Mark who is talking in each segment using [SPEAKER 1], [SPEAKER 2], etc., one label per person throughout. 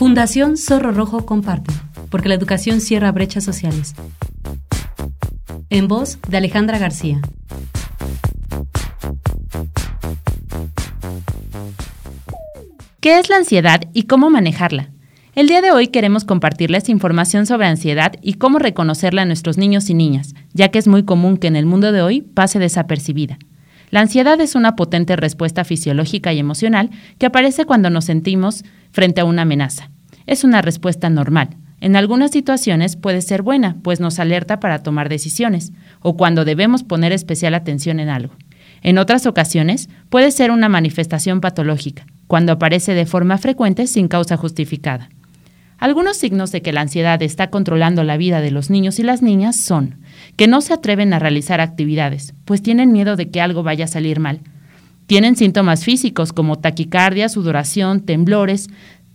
[SPEAKER 1] Fundación Zorro Rojo comparte, porque la educación cierra brechas sociales. En voz de Alejandra García.
[SPEAKER 2] ¿Qué es la ansiedad y cómo manejarla? El día de hoy queremos compartirles información sobre ansiedad y cómo reconocerla en nuestros niños y niñas, ya que es muy común que en el mundo de hoy pase desapercibida. La ansiedad es una potente respuesta fisiológica y emocional que aparece cuando nos sentimos frente a una amenaza. Es una respuesta normal. En algunas situaciones puede ser buena, pues nos alerta para tomar decisiones, o cuando debemos poner especial atención en algo. En otras ocasiones puede ser una manifestación patológica, cuando aparece de forma frecuente sin causa justificada. Algunos signos de que la ansiedad está controlando la vida de los niños y las niñas son que no se atreven a realizar actividades, pues tienen miedo de que algo vaya a salir mal. Tienen síntomas físicos como taquicardia, sudoración, temblores,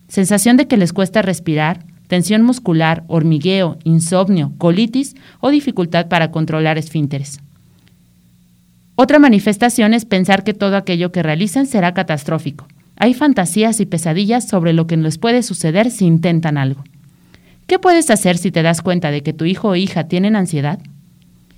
[SPEAKER 2] sensación de que les cuesta respirar, tensión muscular, hormigueo, insomnio, colitis o dificultad para controlar esfínteres. Otra manifestación es pensar que todo aquello que realicen será catastrófico. Hay fantasías y pesadillas sobre lo que les puede suceder si intentan algo. ¿Qué puedes hacer si te das cuenta de que tu hijo o hija tienen ansiedad?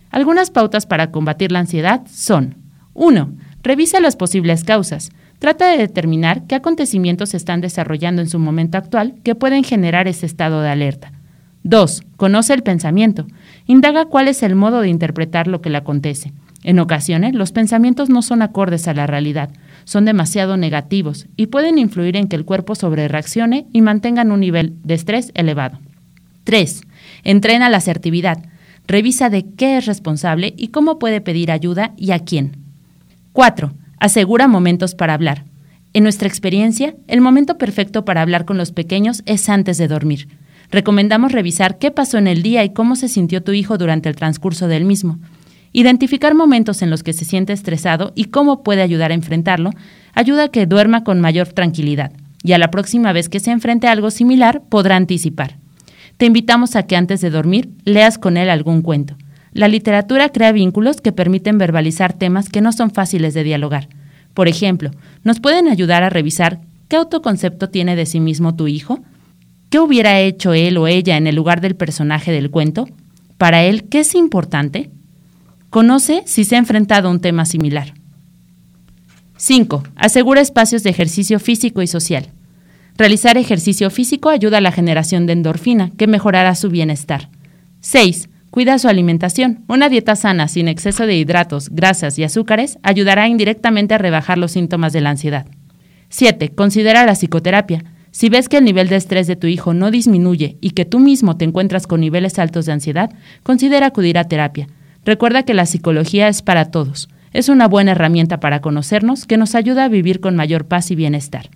[SPEAKER 2] Algunas pautas para combatir la ansiedad son 1. Revisa las posibles causas. Trata de determinar qué acontecimientos se están desarrollando en su momento actual que pueden generar ese estado de alerta. 2. Conoce el pensamiento. Indaga cuál es el modo de interpretar lo que le acontece. En ocasiones, los pensamientos no son acordes a la realidad, son demasiado negativos y pueden influir en que el cuerpo sobrereaccione y mantengan un nivel de estrés elevado. 3. Entrena la asertividad. Revisa de qué es responsable y cómo puede pedir ayuda y a quién. 4. Asegura momentos para hablar. En nuestra experiencia, el momento perfecto para hablar con los pequeños es antes de dormir. Recomendamos revisar qué pasó en el día y cómo se sintió tu hijo durante el transcurso del mismo. Identificar momentos en los que se siente estresado y cómo puede ayudar a enfrentarlo ayuda a que duerma con mayor tranquilidad y a la próxima vez que se enfrente a algo similar podrá anticipar. Te invitamos a que antes de dormir leas con él algún cuento. La literatura crea vínculos que permiten verbalizar temas que no son fáciles de dialogar. Por ejemplo, nos pueden ayudar a revisar qué autoconcepto tiene de sí mismo tu hijo, qué hubiera hecho él o ella en el lugar del personaje del cuento, para él qué es importante, Conoce si se ha enfrentado a un tema similar. 5. Asegura espacios de ejercicio físico y social. Realizar ejercicio físico ayuda a la generación de endorfina, que mejorará su bienestar. 6. Cuida su alimentación. Una dieta sana, sin exceso de hidratos, grasas y azúcares, ayudará indirectamente a rebajar los síntomas de la ansiedad. 7. Considera la psicoterapia. Si ves que el nivel de estrés de tu hijo no disminuye y que tú mismo te encuentras con niveles altos de ansiedad, considera acudir a terapia. Recuerda que la psicología es para todos. Es una buena herramienta para conocernos que nos ayuda a vivir con mayor paz y bienestar.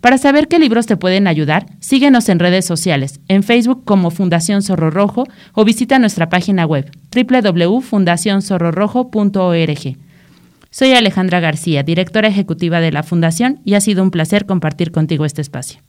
[SPEAKER 2] Para saber qué libros te pueden ayudar, síguenos en redes sociales, en Facebook como Fundación Zorro Rojo o visita nuestra página web www.fundacionzorrorojo.org. Soy Alejandra García, directora ejecutiva de la Fundación, y ha sido un placer compartir contigo este espacio.